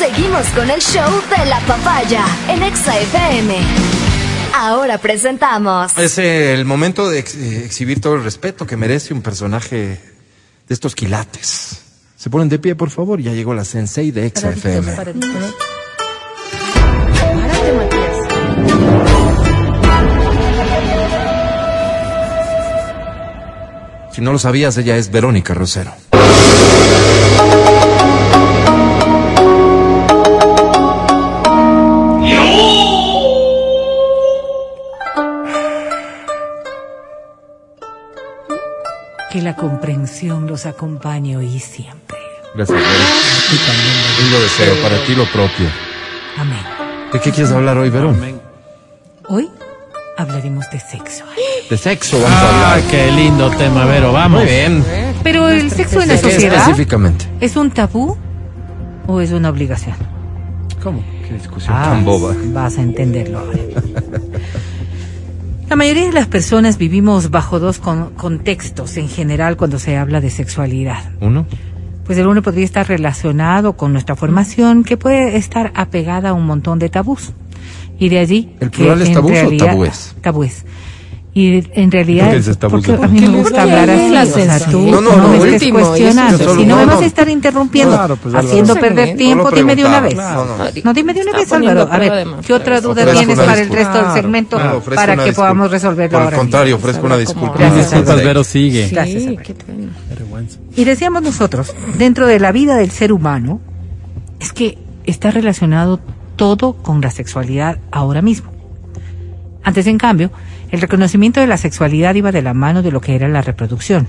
Seguimos con el show de la papaya en Exa FM. Ahora presentamos. Es el momento de ex- eh, exhibir todo el respeto que merece un personaje de estos quilates. Se ponen de pie, por favor. Ya llegó la sensei de Exa FM. Si no lo sabías, ella es Verónica Rosero. Que la comprensión los acompañe hoy y siempre. Gracias, Vero. Lindo deseo para ti lo propio. Amén. ¿De qué quieres hablar hoy, Verón? Hoy hablaremos de sexo. De sexo vamos a Ah, hablar. qué lindo tema, Vero, vamos. Muy bien. Pero el sexo en la ¿De qué sociedad específicamente? es un tabú o es una obligación. ¿Cómo? Qué discusión tan boba. Vas a entenderlo ahora. La mayoría de las personas vivimos bajo dos con- contextos en general cuando se habla de sexualidad. ¿Uno? Pues el uno podría estar relacionado con nuestra formación, que puede estar apegada a un montón de tabús. Y de allí. ¿El que plural es en tabús o realidad- tabúes? Tabúes. Y en realidad. Porque a ¿Por mí me gusta hablar la así. O sea, tú No, no, no, no, me estés cuestionando. solo- Si no me no, vas no. a estar interrumpiendo, Claro, pues, haciendo perder tiempo, dime de una vez. No, no. No, dime de una vez, Álvaro. A ver, ¿qué otra duda Ofrezco tienes para el resto del segmento para que disculpa. podamos resolverlo ahora? contrario, ofrezco una disculpa. Gracias, Disculpas. Vero, sigue. Gracias. Y decíamos nosotros, dentro de la vida del ser humano, es que está relacionado todo con la sexualidad ahora mismo. Antes, en cambio, el reconocimiento de la sexualidad iba de la mano de lo que era la reproducción.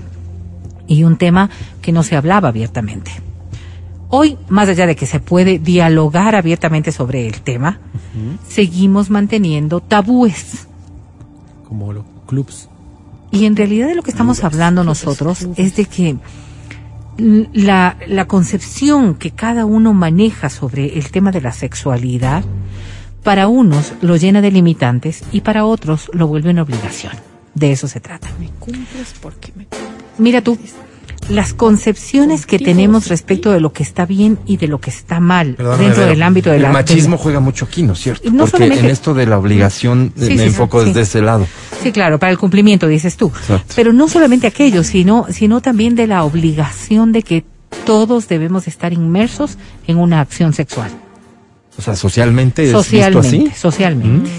Y un tema que no se hablaba abiertamente. Hoy, más allá de que se puede dialogar abiertamente sobre el tema, seguimos manteniendo tabúes. Como los clubs. Y en realidad de lo que estamos hablando nosotros es de que la, la concepción que cada uno maneja sobre el tema de la sexualidad, para unos lo llena de limitantes y para otros lo vuelve una obligación. De eso se trata. Me cumples porque me cumples. Mira tú, las concepciones que tenemos respecto de lo que está bien y de lo que está mal Perdóname, dentro del ámbito de el la machismo juega mucho aquí, ¿no es cierto? No Porque solamente- en esto de la obligación Sí, me sí, enfoco sí. desde ese lado. Sí, claro, para el cumplimiento, dices tú. Exacto. Pero no solamente aquello, sino, sino también de la obligación de que todos debemos estar inmersos en una acción sexual. O sea, socialmente es Socialmente, visto así. socialmente.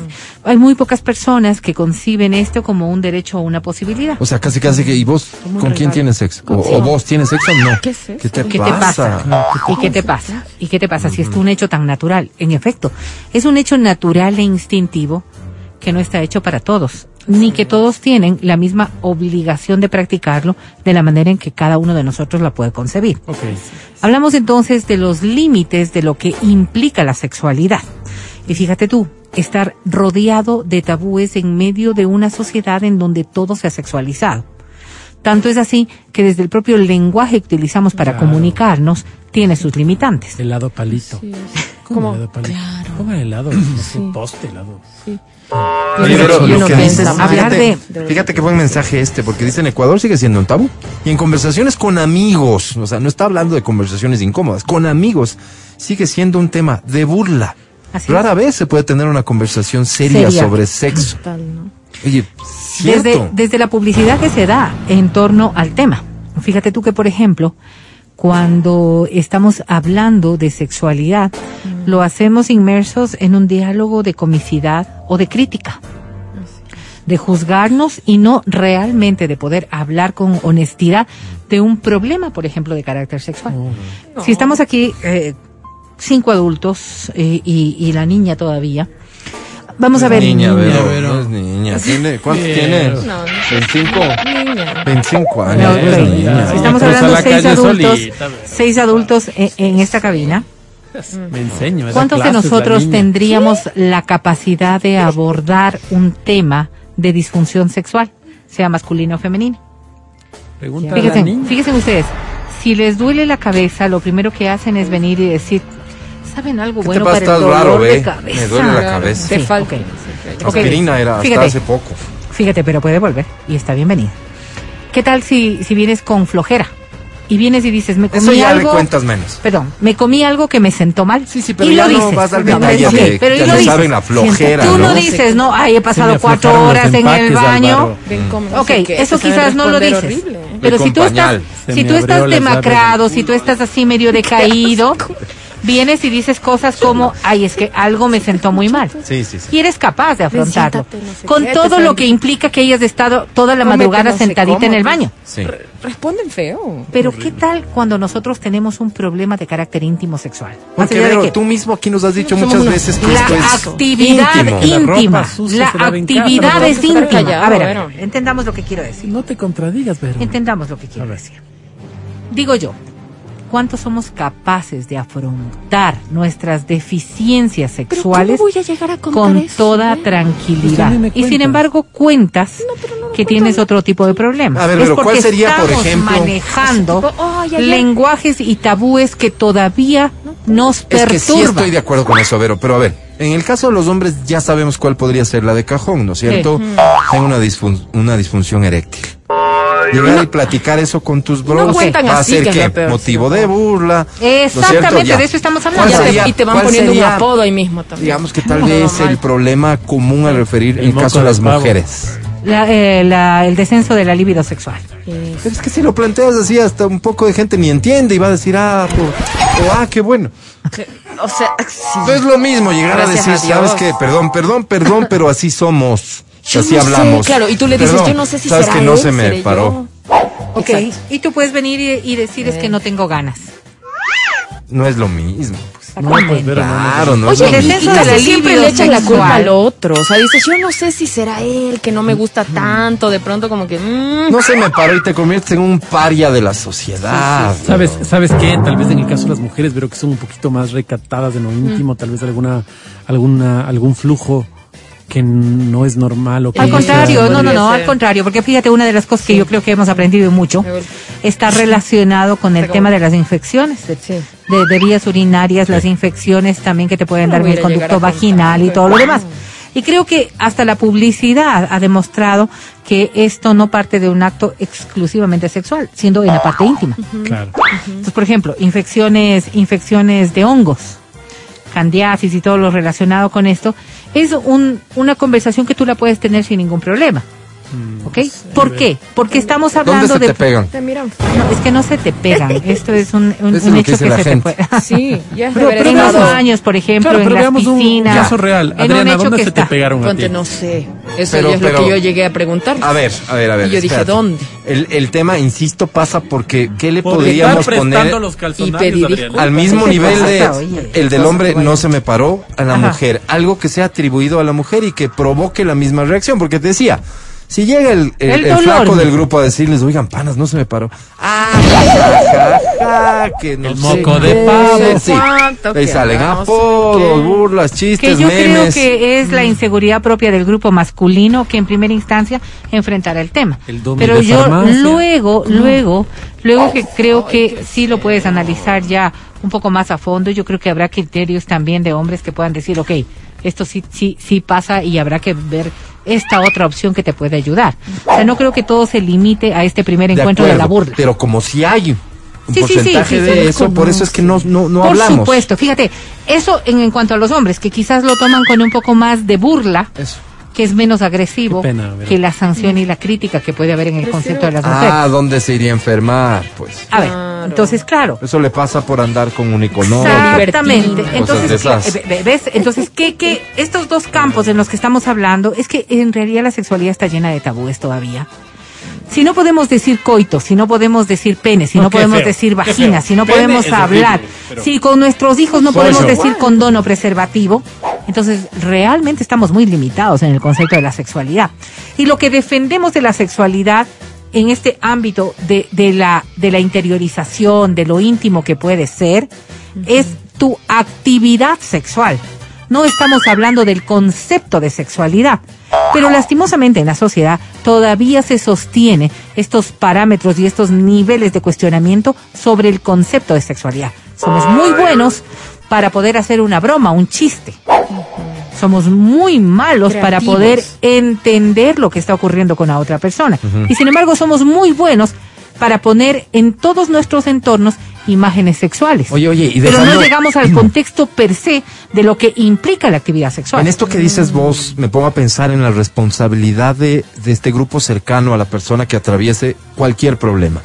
Hay muy pocas personas que conciben esto como un derecho o una posibilidad. O sea, casi casi que, ¿y vos con quién tienes sexo? O, o vos tienes sexo? No. ¿Qué es eso? ¿Qué te ¿Qué te pasa? ¿Y qué te pasa? ¿Y qué te pasa si es un hecho tan natural? En efecto, es un hecho natural e instintivo que no está hecho para todos, ni que todos tienen la misma obligación de practicarlo de la manera en que cada uno de nosotros la puede concebir. Ok. Hablamos entonces de los límites de lo que implica la sexualidad. Y fíjate tú, estar rodeado de tabúes en medio de una sociedad en donde todo se ha sexualizado. Tanto es así que desde el propio lenguaje que utilizamos para Claro. comunicarnos tiene sus limitantes. Helado palito. Sí, ¿Cómo Como, helado palito? claro. ¿Cómo helado? Sí. Un poste helado. Sí. Oye, pero lo que pienso dices, mal. Hablar de- fíjate, fíjate qué buen mensaje este, porque dice en Ecuador sigue siendo un tabú. Y en conversaciones con amigos, o sea, no está hablando de conversaciones incómodas, con amigos, sigue siendo un tema de burla. Así Rara es. vez se puede tener una conversación seria, Seria. sobre sexo. Total, ¿no? Oye, cierto. Desde, desde la publicidad que se da en torno al tema. Fíjate tú que, por ejemplo, cuando estamos hablando de sexualidad, lo hacemos inmersos en un diálogo de comicidad o de crítica. De juzgarnos y no realmente de poder hablar con honestidad de un problema, por ejemplo, de carácter sexual. Si estamos aquí eh, cinco adultos eh, y, y la niña todavía, vamos a ver. Niña, Vero, Vero. no es niña. ¿Tiene, ¿Cuántos Vero. tiene? No, no. 25. Niña. 25 No, años. no es ok. niña. Estamos hablando la de seis calle adultos, solita, seis adultos en, en esta cabina. Me enseño. ¿Cuántos de la nosotros niña. tendríamos la capacidad de abordar un tema de disfunción sexual, sea masculino o femenino? Pregunta a la Fíjense, niña. fíjense ustedes, si les duele la cabeza, lo primero que hacen es venir y decir, ¿saben algo ¿Qué bueno te pasa? para el dolor raro, de cabeza? Me duele la cabeza. Te Sí, falta. ok. Sí, Ok. Aspirina era hasta Fíjate. hace poco. Fíjate, pero puede volver y está bienvenida. ¿Qué tal si, si vienes con flojera y vienes y dices, me comí Eso ya le algo. cuentas menos. Perdón, me comí algo que me sentó mal. Sí, sí, pero y ya lo no dices. vas al No, detalle de- pero y ya lo no dices. saben la flojera, Tú no, ¿no? dices, no, ay, he pasado cuatro horas en el baño. Ven no Ok, eso quizás no lo dices. horrible, ¿eh? Pero si tú estás, si tú estás demacrado, si tú estás así medio decaído, vienes y dices cosas como, ay, es que algo me sentó muy mal. Sí, sí, sí. Y eres capaz de afrontarlo. siéntate, no sé con qué, todo lo que implica que hayas estado toda la Cómete madrugada no sé sentadita cómo, en el baño. Sí. Responden feo. Pero ¿qué tal cuando nosotros tenemos un problema de carácter íntimo sexual? Porque, Vero, tú mismo aquí nos has dicho muchas unos- veces que la esto es actividad íntimo. La íntima, la casa, actividad es íntima. callado, A ver, Vero. entendamos lo que quiero decir. No te contradigas, pero. Entendamos lo que quiero decir. Digo yo, ¿cuántos somos capaces de afrontar nuestras deficiencias sexuales voy a llegar a contar con eso, toda eh? tranquilidad? Pues y sin cuentas. embargo cuentas que tienes otro tipo de problemas. A ver, es pero porque ¿cuál sería, por estamos ejemplo? manejando Tipo, lenguajes y tabúes que todavía nos Es perturban. que sí estoy de acuerdo con eso, Vero, pero a ver, en el caso de los hombres ya sabemos cuál podría ser la de cajón, ¿no es cierto? Tengo una, disfun- una disfunción eréctil. Llegar y platicar eso con tus bros No cuentan va a ser que es que peor, motivo sí, de no. burla. ¿no es? Exactamente, de eso estamos ¿Cuál hablando. Sería- y te van poniendo un sería, apodo ahí mismo también. Digamos que tal No, vez el problema común al referir El en caso de las pavo. mujeres. La- eh, la- el descenso de la libido sexual. Pero es que si lo planteas así, hasta un poco de gente ni entiende y va a decir, ah, o, ah, qué bueno. o sea, sí. No es lo mismo llegar Gracias a a decir, Dios. ¿sabes qué? Perdón, perdón, perdón, pero así somos. Yo así no sé, hablamos. claro, y tú le dices, yo no sé si ¿Sabes será que no él, se me paró? Ok, Exacto. y tú puedes venir y, y decir es que no tengo ganas. No es lo mismo. pues. No, pues, Claro, no es Oye, lo el y, y de la casi siempre le echan la culpa al otro. O sea, dices, yo no sé si será él, que no me gusta tanto. De pronto, como que. mm, No se me paró y te conviertes en un paria de la sociedad. ¿Sabes, ¿Sabes qué? Tal vez en el caso de las mujeres, veo que son un poquito más recatadas de lo íntimo, tal vez alguna, alguna, algún flujo que no es normal o que Al contrario, no, no, no, ser. al contrario, porque fíjate, una de las cosas que yo creo que hemos aprendido mucho está relacionado con el tema de las infecciones, de, Sí. de- de vías urinarias, las infecciones también que te pueden No dar el conducto vaginal y todo lo demás. Y creo que hasta la publicidad ha demostrado que esto no parte de un acto exclusivamente sexual, siendo en la parte íntima. Claro. Entonces, por ejemplo, infecciones, infecciones de hongos, candiasis y todo lo relacionado con esto, es un, una conversación que tú la puedes tener sin ningún problema. ¿Ok? ¿Por qué? Porque estamos ¿Dónde hablando se de... te pegan? Te miran. No, es que no se te pegan. Esto es un, un- Eso es un lo que hecho que la se gente. te puede... Sí, ya es Pero- pero en los baños, por ejemplo, Claro, en las veamos un piscinas. caso real. Adriana, ¿dónde se te pegaron a ti? no sé. Eso Pero- ya es pero- lo que yo llegué a preguntar. A ver, a ver, a ver. Y yo dije. ¿dónde? El, el tema, insisto, pasa porque ¿qué le podríamos poner los Y pedir al mismo ¿Qué nivel de? Oye, el del hombre no se me paró a la Ajá. mujer? Algo que sea atribuido a la mujer y que provoque la misma reacción. Porque te decía, si llega el, el- El el dolor. flaco del grupo a decirles, oigan, panas, no se me paró. Ah, ja, ja, que no El sé moco de qué, pavo. Sí. ¿Cuánto Ahí que salen apodos, ¿Qué? burlas, chistes, que yo creo que es la inseguridad propia del grupo masculino que en primera instancia enfrentará el tema. Pero de yo farmacia. luego, luego, luego que creo que sí lo puedes analizar ya un poco más a fondo, yo creo que habrá criterios también de hombres que puedan decir, ok, esto sí, sí, sí pasa y habrá que ver esta otra opción que te puede ayudar. O sea, no creo que todo se limite a este primer De encuentro de la burla. Pero como si hay un Sí, sí, sí, porcentaje sí, de eso, por eso es que no, no, no Por hablamos. supuesto, fíjate, eso en, en cuanto a los hombres, que quizás lo toman con un poco más de burla, Eso. que es menos agresivo pena, que la sanción y la crítica que puede haber en el concepto de las mujeres. Ah, ¿dónde se iría a enfermar? Pues. a ver, claro. entonces, claro. Eso le pasa por andar con un icono. Exactamente. Entonces, esas. eh, ve- ¿ves? Entonces, ¿qué, qué? Estos dos campos en los que estamos hablando, es que en realidad la sexualidad está llena de tabúes todavía. Si no podemos decir coito, si no podemos decir pene, si no, podemos feo, decir vagina, si no Pene podemos horrible, hablar, si con nuestros hijos no podemos eso. decir condón o preservativo, entonces realmente estamos muy limitados en el concepto de la sexualidad. Y lo que defendemos de la sexualidad en este ámbito de, de la, de la interiorización, de lo íntimo que puede ser, es tu actividad sexual. No estamos hablando del concepto de sexualidad. Pero lastimosamente en la sociedad todavía se sostiene estos parámetros y estos niveles de cuestionamiento sobre el concepto de sexualidad. Somos muy buenos para poder hacer una broma, un chiste. Somos muy malos para poder entender lo que está ocurriendo con la otra persona. Y sin embargo somos muy buenos para poner en todos nuestros entornos imágenes sexuales. Oye, oye, y Pero no llegamos al contexto per se de lo que implica la actividad sexual. En esto que dices vos, me pongo a pensar en la responsabilidad de, de este grupo cercano a la persona que atraviese cualquier problema.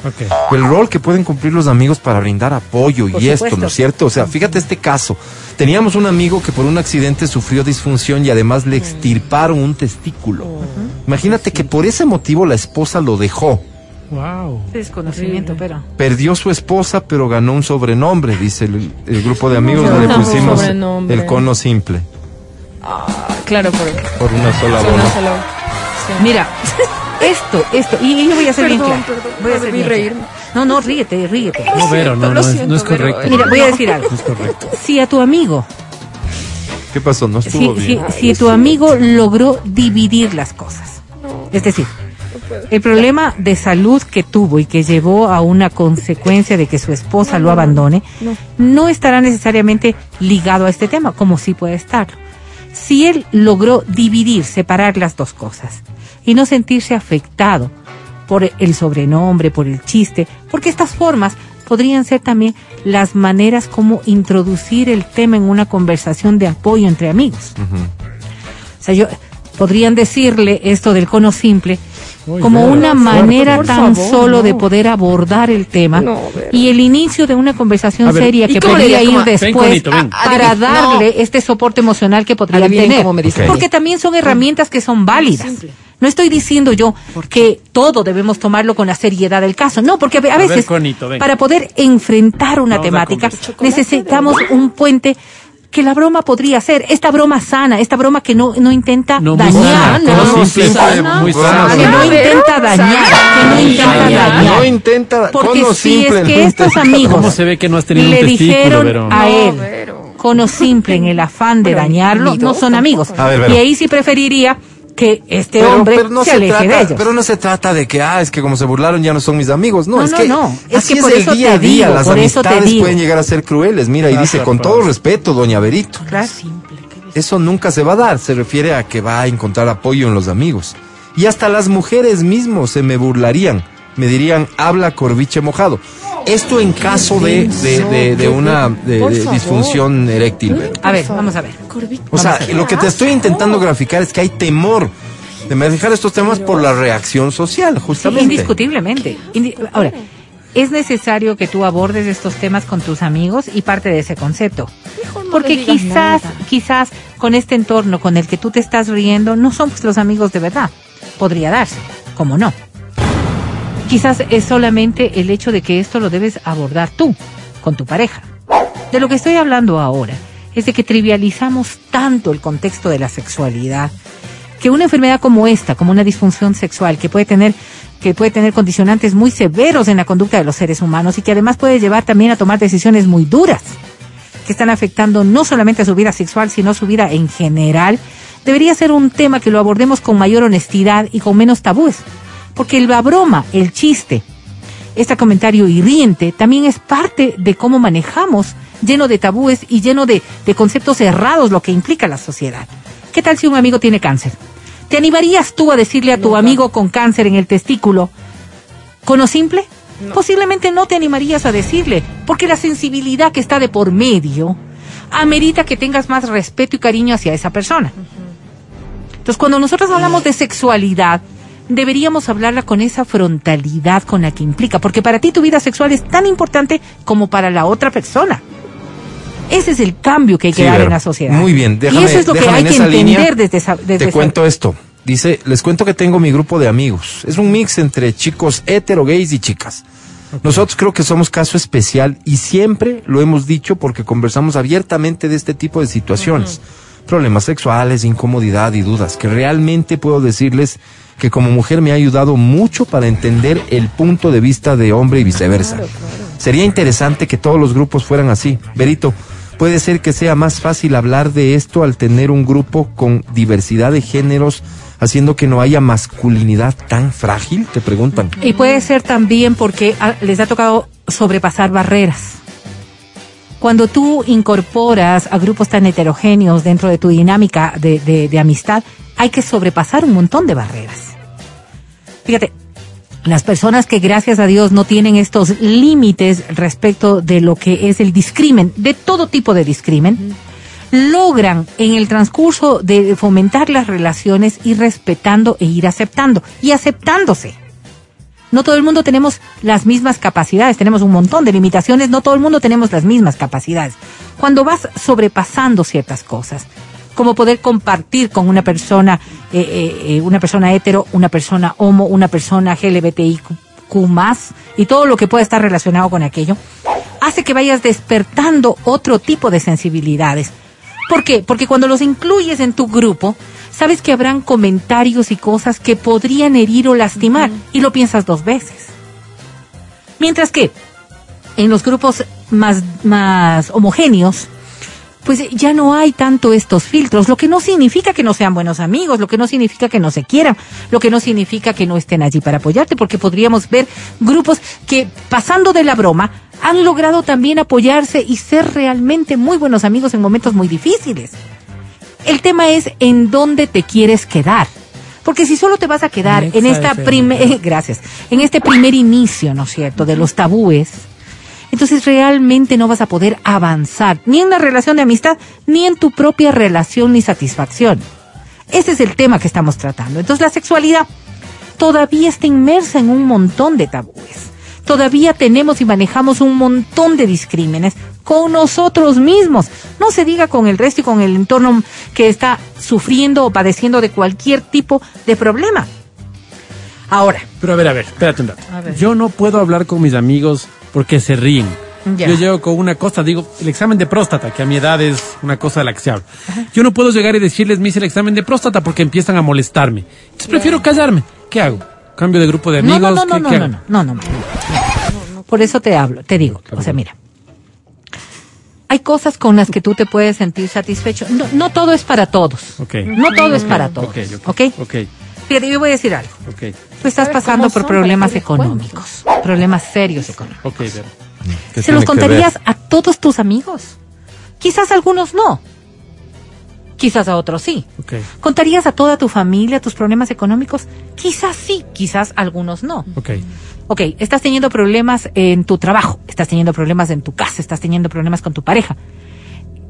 El rol que pueden cumplir los amigos para brindar apoyo Por y esto. ¿no es cierto? O sea, fíjate este caso. Teníamos un amigo que por un accidente sufrió disfunción y además le extirparon un testículo. Imagínate que por ese motivo la esposa lo dejó. Wow. Desconocimiento, pero. Perdió su esposa, pero ganó un sobrenombre, dice el, el grupo de amigos. No, no, pusimos el cono simple, Claro, por por una sola una bola. sola- Mira, esto, esto, y, y yo voy a ser bien Perdón, clara. perdón, voy a no ser bien reírme. No, no, ríete, ríete. No, Vero, no, no, es, siento, no es pero- correcto. Mira, voy a decir algo. No es correcto. Si a tu amigo, ¿Qué pasó? No si, estuvo si, bien. si tu amigo logró dividir las cosas, es decir, el problema de salud que tuvo y que llevó a una consecuencia de que su esposa lo abandone, no estará necesariamente ligado a este tema, como sí puede estarlo. Si él logró dividir, separar las dos cosas y no sentirse afectado por el sobrenombre, por el chiste, porque estas formas podrían ser también las maneras como introducir el tema en una conversación de apoyo entre amigos. O sea, yo podrían decirle esto del cono simple Como una manera tan favor, solo no. de poder abordar el tema No, y el inicio de una conversación ver. seria ¿Y que podría ir después ven. para darle no. este soporte emocional que podrían Adivinen tener. me. Porque también son herramientas que son válidas. No estoy diciendo yo que todo debemos tomarlo con la seriedad del caso. No, porque a ver, veces Conito, para poder enfrentar una Vamos temática necesitamos un puente que la broma podría ser esta broma sana, esta broma que no, no intenta No, muy dañar, sana, no, no, simple, sana, muy sana. que no intenta dañar, que no intenta Dañar. No intenta, Porque cono si simple. es que no estos amigos ¿Cómo se ve que no has tenido le un dijeron Vero? a No, él Vero. cono simple en el afán de Pero dañarlo, no son amigos. Ver, y ahí sí preferiría que este Pero, hombre pero no se se, aleje de trata, ellos. pero no se trata de que, ah, es que como se burlaron ya no son mis amigos. No, No, es no, que, no. Es así que por el eso día te a día. digo, Las por eso te amistades digo. pueden llegar a ser crueles. Mira, y dice, con todo respeto, doña Berito. Claro. Eso nunca se va a dar. Se refiere a que va a encontrar apoyo en los amigos. Y hasta las mujeres mismos se me burlarían. Me dirían, habla corviche mojado. Esto en caso de, de, de, de una disfunción eréctil. A ver, vamos a ver. O sea, lo que te estoy intentando graficar es que hay temor de manejar estos temas por la reacción social, Sí, justamente. indiscutiblemente. Indi- Ahora, es necesario que tú abordes estos temas con tus amigos y parte de ese concepto. no Porque quizás, nada. quizás con este entorno con el que tú te estás riendo, no son pues, los amigos de verdad. Podría darse, como no. Quizás es solamente el hecho de que esto lo debes abordar tú, con tu pareja. De lo que estoy hablando ahora es de que trivializamos tanto el contexto de la sexualidad que una enfermedad como esta, como una disfunción sexual, que puede tener que puede tener condicionantes muy severos en la conducta de los seres humanos y que además puede llevar también a tomar decisiones muy duras que están afectando no solamente a su vida sexual, sino a su vida en general, debería ser un tema que lo abordemos con mayor honestidad y con menos tabúes. Porque la broma, el chiste, este comentario hiriente también es parte de cómo manejamos, lleno de tabúes y lleno de, de conceptos errados, lo que implica la sociedad. ¿Qué tal si un amigo tiene cáncer? ¿Te animarías tú a decirle a tu amigo con cáncer en el testículo, cono simple? Posiblemente no te animarías a decirle, porque la sensibilidad que está de por medio amerita que tengas más respeto y cariño hacia esa persona. Entonces, cuando nosotros hablamos de sexualidad, deberíamos hablarla con esa frontalidad con la que implica, porque para ti tu vida sexual es tan importante como para la otra persona. Ese es el cambio que hay que Sí, dar en la sociedad. Muy bien, déjame, y eso es lo que hay en que entender línea. desde esa, desde Te esa- cuento esto. Dice, les cuento que tengo mi grupo de amigos. Es un mix entre chicos hetero, gays y chicas. Nosotros creo que somos caso especial y siempre lo hemos dicho porque conversamos abiertamente de este tipo de situaciones. Problemas sexuales, incomodidad y dudas, que realmente puedo decirles que como mujer me ha ayudado mucho para entender el punto de vista de hombre y viceversa. Sería interesante que todos los grupos fueran así. Berito, puede ser que sea más fácil hablar de esto al tener un grupo con diversidad de géneros, haciendo que no haya masculinidad tan frágil, te preguntan. Y puede ser también porque ah, les ha tocado sobrepasar barreras. Cuando tú incorporas a grupos tan heterogéneos dentro de tu dinámica de, de- de amistad, hay que sobrepasar un montón de barreras. Fíjate, Las personas que gracias a Dios no tienen estos límites respecto de lo que es el discrimen, de todo tipo de discrimen, logran en el transcurso de fomentar las relaciones ir respetando e ir aceptando y aceptándose. No todo el mundo tenemos las mismas capacidades, tenemos un montón de limitaciones, no todo el mundo tenemos las mismas capacidades. Cuando vas sobrepasando ciertas cosas, como poder compartir con una persona, eh, eh, eh, una persona hetero, una persona homo, una persona LGBTIQ más y todo lo que pueda estar relacionado con aquello, hace que vayas despertando otro tipo de sensibilidades. ¿Por qué? Porque cuando los incluyes en tu grupo, sabes que habrán comentarios y cosas que podrían herir o lastimar y lo piensas dos veces. Mientras que en los grupos más, más homogéneos, pues ya no hay tanto estos filtros, lo que no significa que no sean buenos amigos, lo que no significa que no se quieran, lo que no significa que no estén allí para apoyarte, porque podríamos ver grupos que pasando de la broma han logrado también apoyarse y ser realmente muy buenos amigos en momentos muy difíciles. El tema es en dónde te quieres quedar. Porque si solo te vas a quedar en esta primer, gracias, en este primer inicio, ¿no es cierto?, de los tabúes, entonces realmente no vas a poder avanzar ni en la relación de amistad, ni en tu propia relación ni satisfacción. Ese es el tema que estamos tratando. Entonces la sexualidad todavía está inmersa en un montón de tabúes. Todavía tenemos y manejamos un montón de discrímenes con nosotros mismos. No se diga con el resto y con el entorno que está sufriendo o padeciendo de cualquier tipo de problema. Ahora, Pero a ver, a ver, espérate un rato. Yo no puedo hablar con mis amigos porque se ríen. Ya. Yo llego con una cosa, digo, el examen de próstata, que a mi edad es una cosa de la que se habla. Yo no puedo llegar y decirles, me hice el examen de próstata porque empiezan a molestarme. Entonces prefiero callarme. ¿Qué hago? ¿Cambio de grupo de amigos? no, no, ¿Qué- no, qué no, no, no, no, no. Por eso te hablo, te digo, o sea, mira. Hay cosas con las que tú te puedes sentir satisfecho. No, no todo es para todos. Ok. No todo es para todos. Ok, ¿Ok? ok. Fíjate, yo voy a decir algo. ok. Tú estás pasando ¿cómo por problemas económicos, problemas serios económicos. Ok, Vero. ¿Qué ¿Se los contarías a todos tus amigos? Quizás a algunos no. Quizás a otros sí. Ok. ¿Contarías a toda tu familia tus problemas económicos? Quizás sí, quizás algunos no. Ok. Ok, estás teniendo problemas en tu trabajo, estás teniendo problemas en tu casa, estás teniendo problemas con tu pareja.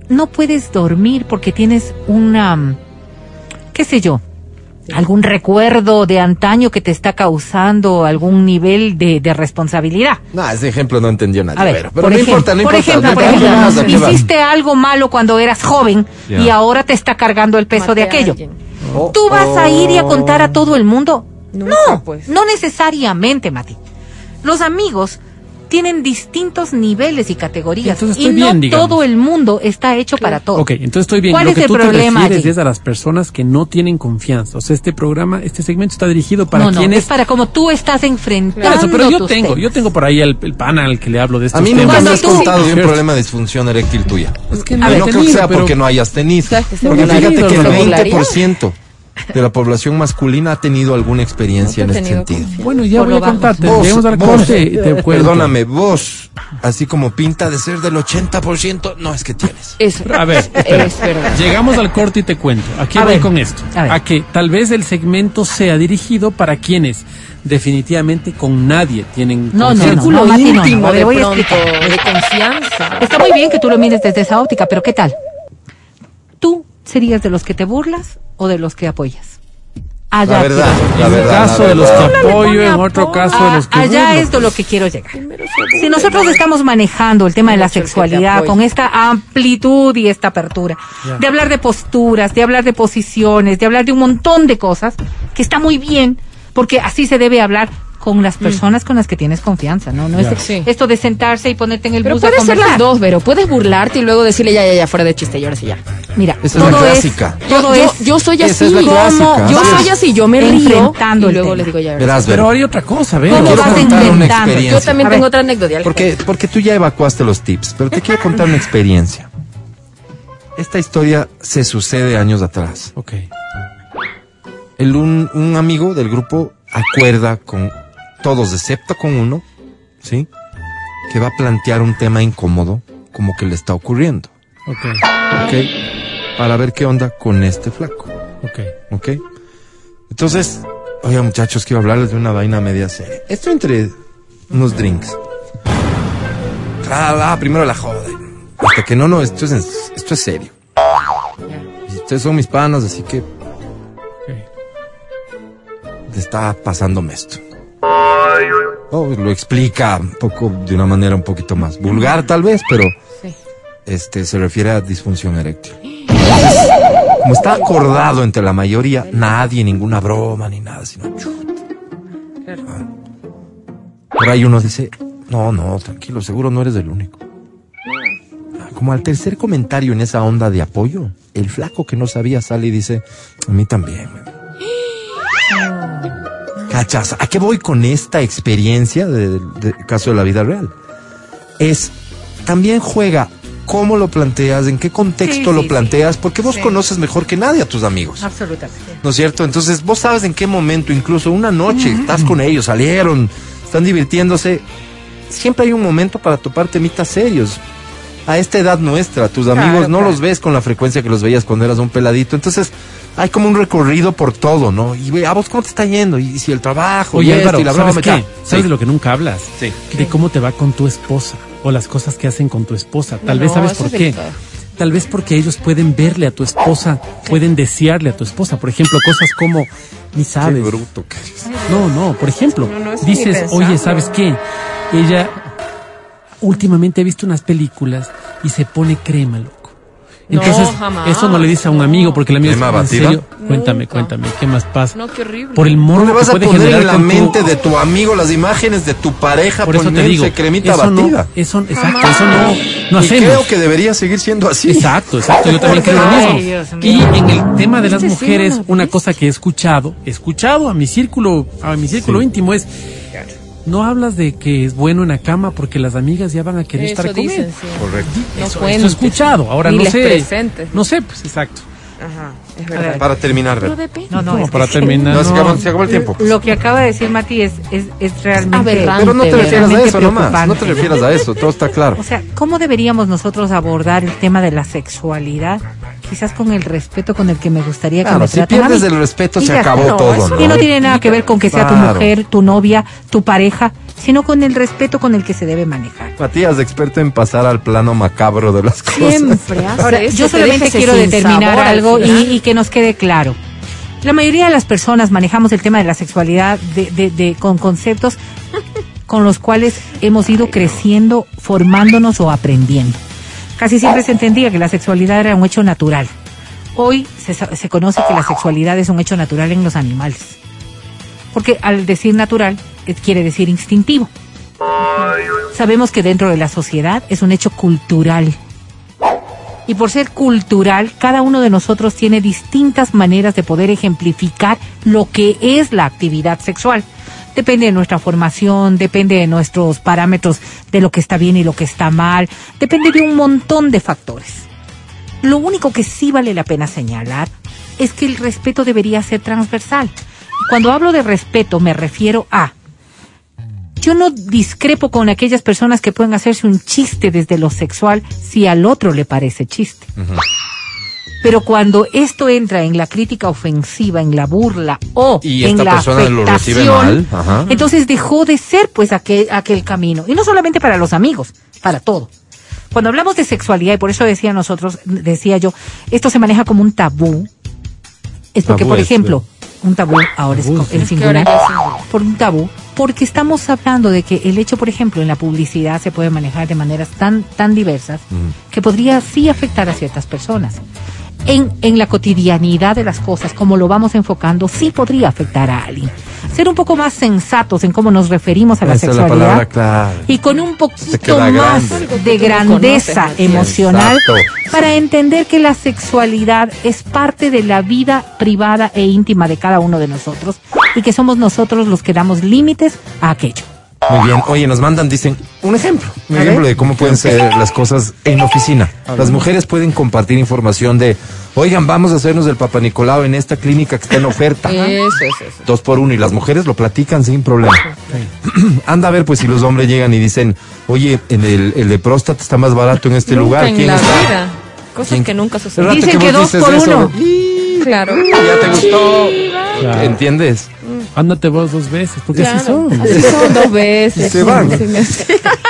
No puedes dormir porque tienes una, mm, qué sé yo, algún recuerdo de antaño que te está causando algún nivel de, de responsabilidad. No, ese ejemplo no entendió nadie. A ver, pero no ejemplo, importa, no por importa. ejemplo, por ¿A qué ejemplo, hiciste algo malo cuando eras joven y ahora te está cargando el peso de aquello. Oh, ¿Tú vas a ir y a contar a todo el mundo? Nunca, no, pues. no necesariamente, Mati. Los amigos tienen distintos niveles y categorías Entonces y estoy no bien, todo el mundo está hecho para todo. Ok, entonces estoy bien. ¿Cuál Lo es que el tú problema te refieres es a las personas que no tienen confianza. O sea, este programa, este segmento está dirigido para no, no, quienes... es para como tú estás enfrentando Claro, eso, pero yo tus tengo, temas. yo tengo por ahí el, el pana al que le hablo de estos A mí nunca me has tú- contado de un problema de disfunción eréctil tuya. Es que y no no he creo que tenido, sea pero- porque no hayas tenido. ¿Sabes que se Porque fíjate que el ¿Se burlaría? 20% de la población masculina ha tenido alguna experiencia No en te este sentido. confianza. Bueno, ya Por voy a contarte. Vos, al vos, corte y te cuento. Perdóname, vos, así como pinta de ser del 80%, no es que tienes. Es, A ver, espera. es verdad. Llegamos al corte y te cuento. ¿A qué A voy ver, con esto? a. A que tal vez el segmento sea dirigido para quienes definitivamente con nadie tienen No, no, no, confianza. no, Mati, no, no, íntimo a de voy a pronto, de confianza. Está muy bien que tú lo mires desde esa óptica, pero ¿qué tal? ¿Tú serías de los que te burlas o de los que apoyas? Allá La verdad, quiero- la En un verdad. caso la de los que apoyo, en otro caso de los que Ah, Allá burlo. es de lo que quiero llegar. Si nosotros estamos manejando el tema de la sexualidad con esta amplitud y esta apertura, Ya. de hablar de posturas, de hablar de posiciones, de hablar de un montón de cosas, que está muy bien, porque así se debe hablar con las personas con las que tienes confianza, ¿no? No Ya. es Sí. esto de sentarse y ponerte en el Pero bus a puede ser las dos, pero puedes burlarte y luego decirle ya, ya, ya, fuera de chiste, y ahora sí ya. Mira, Esa es todo la es, clásica. todo yo, es yo soy Esa así, es clásica. yo soy así, yo me río y luego les digo ya. Verás. Pero Vero. hay otra cosa, ¿ves? ¿Cómo quiero vas contar una experiencia. Yo también tengo otra anécdota. Porque, porque tú ya evacuaste los tips, pero te quiero contar una experiencia. Esta historia se sucede años atrás. Ok. El, un, un amigo del grupo acuerda con todos, excepto con uno, ¿sí? Que va a plantear un tema incómodo, como que le está ocurriendo, Ok. ¿ok? Para ver qué onda con este flaco, Ok. ¿ok? Entonces, Oiga, muchachos, quiero hablarles de una vaina media seria. Esto entre unos drinks. Ah, primero la joda. Hasta que no, no, esto es, esto es serio. Y ustedes son mis panas, así que está pasándome esto. Oh, lo explica un poco, de una manera un poquito más vulgar tal vez, pero Sí. este se refiere a disfunción eréctil. Entonces, como está acordado entre la mayoría, nadie, ninguna broma ni nada, sino chuta. Ah. Por ahí uno dice, no, no, tranquilo, seguro no eres el único. Ah, Como al tercer comentario en esa onda de apoyo, el flaco que no sabía sale y dice, a mí también. güey". ¿Cachas? ¿A qué voy con esta experiencia del caso de la vida real? Es, también juega cómo lo planteas, en qué contexto Sí, lo sí, planteas, porque vos conoces mejor que nadie a tus amigos. Absolutamente. ¿No es cierto? Entonces vos sabes en qué momento, incluso una noche, estás con ellos, salieron, están divirtiéndose. Siempre hay un momento para topar temitas serios. A esta edad nuestra, tus Claro, amigos no claro. los ves con la frecuencia que los veías cuando eras un peladito. Entonces hay como un recorrido por todo, ¿no? Y a vos cómo te está yendo, y si el trabajo, y Oye, esto, Álvaro, y la ¿sabes broma, qué? ¿Sabes Sí. de lo que nunca hablas? Sí. De cómo te va con tu esposa o las cosas que hacen con tu esposa. Tal No, vez sabes por qué. Tal vez porque ellos pueden verle a tu esposa, pueden desearle a tu esposa. Por ejemplo, cosas como, ni Qué sabes. bruto que eres. No, no, por ejemplo, No, no, dices, oye, ¿sabes qué? Ella últimamente ha visto unas películas y se pone crema, loco. No, Entonces, jamás. eso no le dice a un amigo porque el amigo ¿Crema dice, ¿en batida? serio? Cuéntame, cuéntame, ¿qué más pasa? No, qué horrible. Por el No morbo le vas que a puede poner generar en la tu- mente de tu amigo las imágenes de tu pareja Por eso te poniéndose digo, cremita eso no, batida. eso, exacto, Jamás. eso no, no y hacemos. creo que debería seguir siendo así. Exacto, exacto, yo también creo lo mismo. Y en el tema de las mujeres, una cosa que he escuchado, he escuchado a mi círculo, a mi círculo Sí. íntimo es, no hablas de que es bueno en la cama porque las amigas ya van a querer estar con él. sí. Correcto. No Eso, cuentes. eso he escuchado, ahora Ni no sé. presentes. No sé, pues exacto. Ajá, es verdad. Para terminar. No, no, es para que- terminar. No, se, no. acabó, se acabó el tiempo. Lo que acaba de decir Mati es, es, es realmente. Aberrante. Pero no te refieras a eso nomás. No te refieras a eso, todo está claro. O sea, ¿cómo deberíamos nosotros abordar el tema de la sexualidad? Quizás con el respeto con el que me gustaría que Claro, me si pierdes mí. el respeto Y se acabó todo, ¿no? Y no tiene nada que ver con que sea tu mujer, tu novia, tu pareja, sino con el respeto con el que se debe manejar. Matías, experto en pasar al plano macabro de las cosas. Siempre Ahora, yo te solamente quiero determinar sabor algo y, y que nos quede claro. La mayoría de las personas manejamos el tema de la sexualidad de, de- de- con conceptos con los cuales hemos ido creciendo, formándonos o aprendiendo. Casi siempre se entendía que la sexualidad era un hecho natural. Hoy se, se conoce que la sexualidad es un hecho natural en los animales. Porque al decir natural, eh, quiere decir instintivo. Sabemos que dentro de la sociedad es un hecho cultural. Y por ser cultural, cada uno de nosotros tiene distintas maneras de poder ejemplificar lo que es la actividad sexual. Depende de nuestra formación, depende de nuestros parámetros de lo que está bien y lo que está mal, depende de un montón de factores. Lo único que sí vale la pena señalar es que el respeto debería ser transversal. Cuando hablo de respeto me refiero a yo no discrepo con aquellas personas que pueden hacerse un chiste desde lo sexual si al otro le parece chiste. Pero cuando esto entra en la crítica ofensiva, en la burla o Y en esta la persona lo recibe afectación, mal, ajá. entonces dejó de ser pues aquel, aquel camino. Y no solamente para los amigos, para todo. Cuando hablamos de sexualidad, y por eso decía nosotros, decía yo, esto se maneja como un tabú, es porque, Tabú por es, ejemplo, un tabú ahora es Tabú, singular, es singular. por un tabú, porque estamos hablando de que el hecho, por ejemplo, en la publicidad se puede manejar de maneras tan, tan diversas que podría sí afectar a ciertas personas. En, en la cotidianidad de las cosas, como lo vamos enfocando, sí podría afectar a alguien. Ser un poco más sensatos en cómo nos referimos a la Esa es la sexualidad palabra y con un poquito más grande. De grandeza conoces, emocional Exacto. para entender que la sexualidad es parte de la vida privada e íntima de cada uno de nosotros y que somos nosotros los que damos límites a aquello. Muy bien. Oye, nos mandan, dicen, un ejemplo. Un A ejemplo ver. de cómo pueden ser las cosas en oficina. Las mujeres pueden compartir información de, oigan, vamos a hacernos el Papa Nicolau en esta clínica que está en oferta. Eso, eso, eso. Dos por uno y las mujeres lo platican sin problema. Anda a ver pues si los hombres llegan y dicen, oye, en el, el de próstata está más barato en este Nunca lugar. en ¿Quién la está? vida. Cosas ¿Quién? que nunca suceden. Dicen que dos por eso, uno. y Claro. Ya te gustó. Claro. ¿Entiendes? Ándate vos dos veces, porque así Claro, son. así son dos veces. Se van. Sí, me-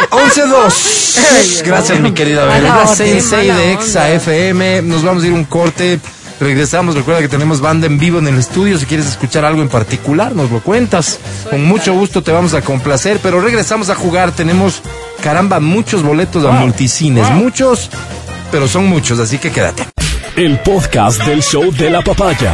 11-2. Gracias, mi querida Bel. Mala La orden, 6 mala de. Exa FM. Nos vamos a ir un corte. Regresamos. Recuerda que tenemos banda en vivo en el estudio. Si quieres escuchar algo en particular, nos lo cuentas. Con mucho gusto te vamos a complacer. Pero regresamos a jugar. Tenemos, caramba, muchos boletos a multicines. Muchos, pero son muchos. Así que quédate. El podcast del show de la papaya.